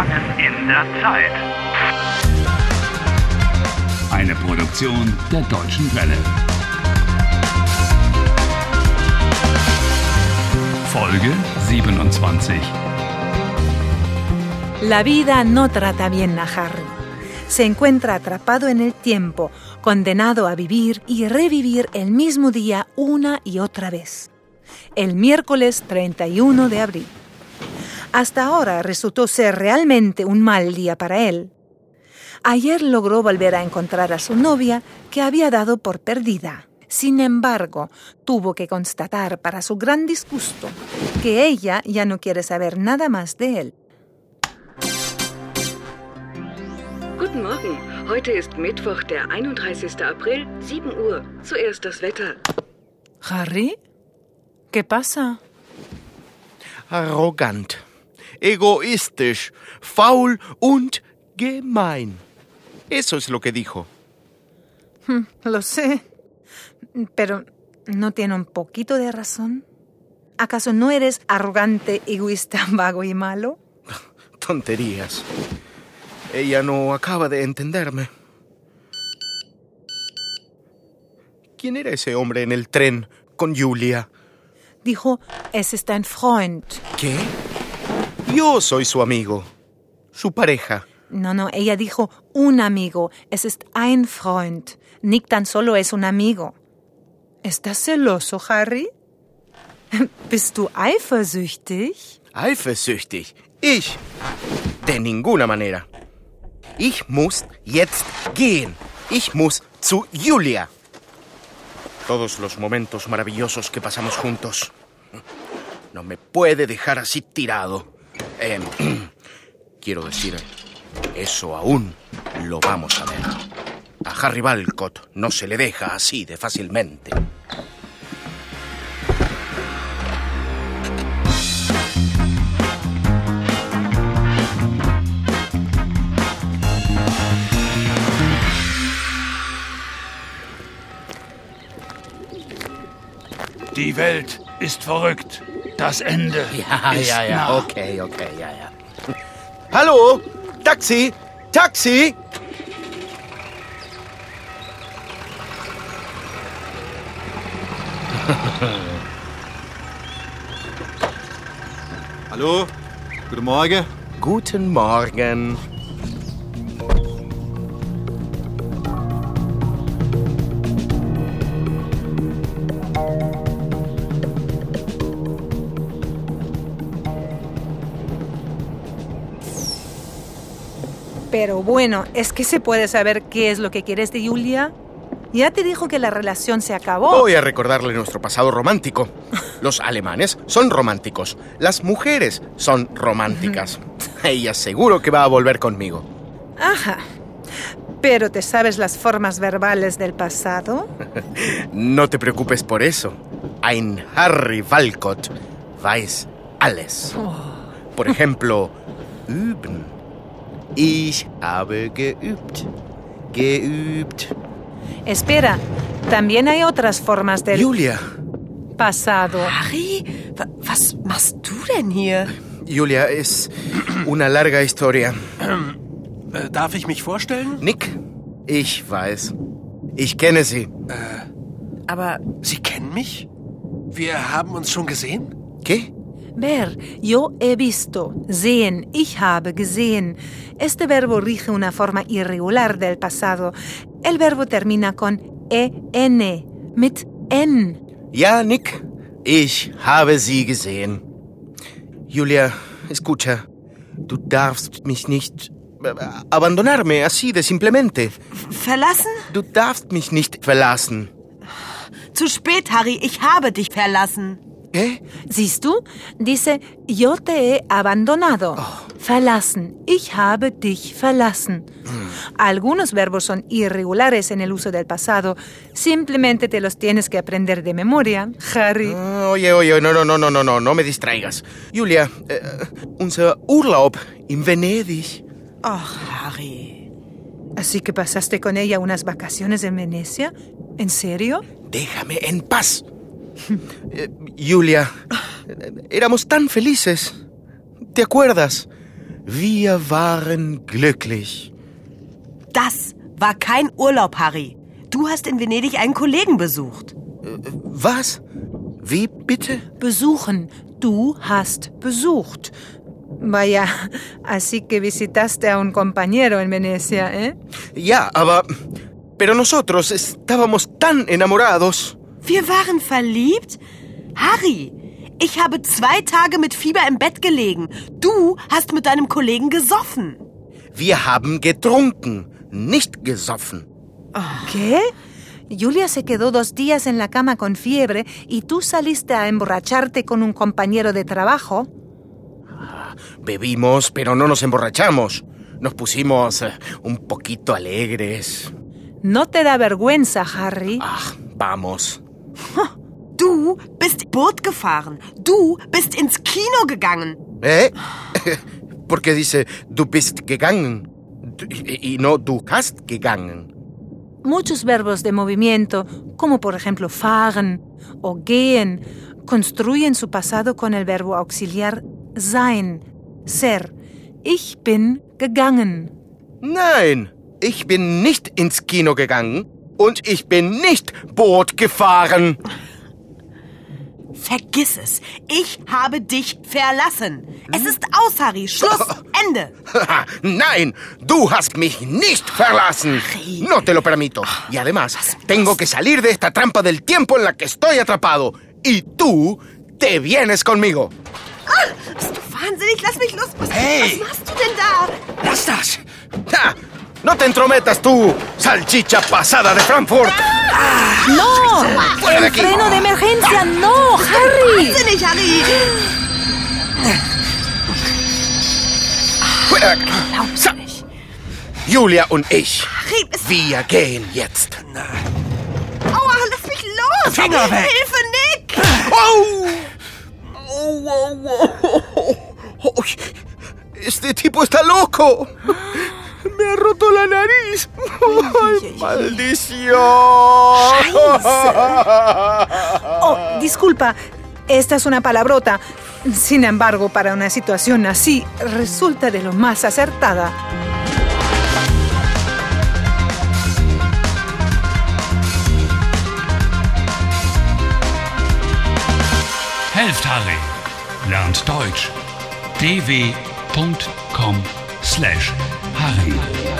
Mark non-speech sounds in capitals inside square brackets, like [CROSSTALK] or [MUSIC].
Gefangen in der Zeit. Eine Produktion der Deutschen Welle. Folge 27. La vida no trata bien a Harry. Se encuentra atrapado en el tiempo, condenado a vivir y revivir el mismo día una y otra vez. El miércoles 31 de abril. Hasta ahora resultó ser realmente un mal día para él. Ayer logró volver a encontrar a su novia que había dado por perdida. Sin embargo, tuvo que constatar para su gran disgusto que ella ya no quiere saber nada más de él. Guten Morgen. Heute ist Mittwoch, der 31. April, 7 Uhr. Zuerst das Wetter. ¿Harry? ¿Qué pasa? Arrogant, egoistisch, faul und gemein. Eso es lo que dijo. Lo sé. Pero ¿no tiene un poquito de razón? ¿Acaso no eres arrogante, egoísta, [LAUGHS] vago y malo? [LAUGHS] Tonterías. Ella no acaba de entenderme. ¿Quién era ese hombre en el tren con Julia? Dijo, es ist ein Freund. ¿Qué? Yo soy su amigo, su pareja. No, no, ella dijo un amigo. Es ist ein Freund. Nick tan solo es un amigo. ¿Estás celoso, Harry? [LAUGHS] Bist du eifersüchtig? Eifersüchtig. Ich. De ninguna manera. Ich muss jetzt gehen. Ich muss zu Julia. Todos los momentos maravillosos que pasamos juntos. No me puede dejar así tirado. Em, [CLEARS THROAT] quiero decir, eso aún lo vamos a ver. A Harry Balcott no se le deja así de fácilmente. Die Welt ist verrückt. Das Ende Ja, ist ja, ja. nah. Okay, okay, ja, ja. Hallo? Taxi? Taxi? [LAUGHS] Hallo, guten Morgen. Guten Morgen. Pero bueno, ¿es que se puede saber qué es lo que quieres de Julia? Ya te dijo que la relación se acabó. Voy a recordarle nuestro pasado romántico. Los alemanes son románticos. Las mujeres son románticas. [LAUGHS] Ella seguro que va a volver conmigo. Ajá. Pero ¿te sabes las formas verbales del pasado? [LAUGHS] No te preocupes por eso. Ein Harry Walcott weiß alles. Por ejemplo, üben. Ich habe geübt. Geübt. Espera, también hay otras formas del Julia. pasado. Harry, wa- was machst du denn hier? Julia, es una larga historia. Äh, darf ich mich vorstellen? Nick, ich weiß. Ich kenne sie. Aber Sie kennen mich? Wir haben uns schon gesehen? ¿Qué? Ver, yo he visto. Sehen, ich habe gesehen. Este verbo rige una forma irregular del pasado. El verbo termina con en, mit n. Ja, Nick, ich habe sie gesehen. Julia, escucha. Du darfst mich nicht äh, abandonarme así de simplemente. verlassen? Du darfst mich nicht verlassen. Zu spät, Harry, ich habe dich verlassen. ¿Qué? Siehst du? Dice, yo te he abandonado. Verlassen. Ich habe dich verlassen. Algunos verbos son irregulares en el uso del pasado. Simplemente te los tienes que aprender de memoria, Harry. Ah, Oye, oye, no, no, no, no, no, no, no me distraigas. Julia, äh, unser Urlaub in Venedig. Ach, Harry. Así que pasaste con ella unas vacaciones en Venecia. ¿En serio? Déjame en paz. Eh, Julia, éramos tan felices. ¿Te acuerdas? Wir waren glücklich. Das war kein Urlaub, Harry. Du hast in Venedig einen Kollegen besucht. Was? Wie bitte? Besuchen. Du hast besucht. Vaya, así que visitaste a un compañero en Venecia, ¿eh? Ja, aber... Pero nosotros estábamos tan enamorados. Wir waren verliebt? Harry, ich habe zwei Tage mit Fieber im Bett gelegen. Du hast mit deinem Kollegen gesoffen. Wir haben getrunken, nicht gesoffen. ¿Qué? Julia se quedó dos días en la cama con fiebre y tú saliste a emborracharte con un compañero de trabajo. Bebimos, pero no nos emborrachamos. Nos pusimos eh, un poquito alegres. ¿No te da vergüenza, Harry? Ach, vamos. Du bist Boot gefahren. Du bist ins Kino gegangen. ¿Eh? [LAUGHS] Porque dice, du bist gegangen. Y no, du hast gegangen. Muchos verbos de movimiento, como por ejemplo fahren o gehen, construyen su pasado con el verbo auxiliar sein, ser. Ich bin gegangen. Nein, ich bin nicht ins Kino gegangen und ich bin nicht Boot gefahren. Vergiss es. Ich habe dich verlassen. Es ist aus, Harry. Schluss. [LAUGHS] Ende. Nein, du hast mich nicht verlassen. No te lo permito. Y además, tengo que salir de esta trampa del tiempo en la que estoy atrapado. Y tú te vienes conmigo. Bist du wahnsinnig? Lass mich los. Was, Hey! was machst du denn da? Lass das! ¡Ja! No te entrometas tú, salchicha pasada de Frankfurt. ¡No! ¡Fuera de ¡El aquí! freno de emergencia! ¡No, Harry! Fuera. So, Julia und ich, wir gehen jetzt. Aua, lass mich los. Finger weg. Hilfe, Nick. ¡Oh! ¡Oh, oh, oh, oh! Este tipo está loco. Me ha roto la nariz. ¡Ay, maldición! Oh, disculpa, esta es una palabrota. Sin embargo, para una situación así, resulta de lo más acertada. Helft Harry. Lernt Deutsch. slash Harry.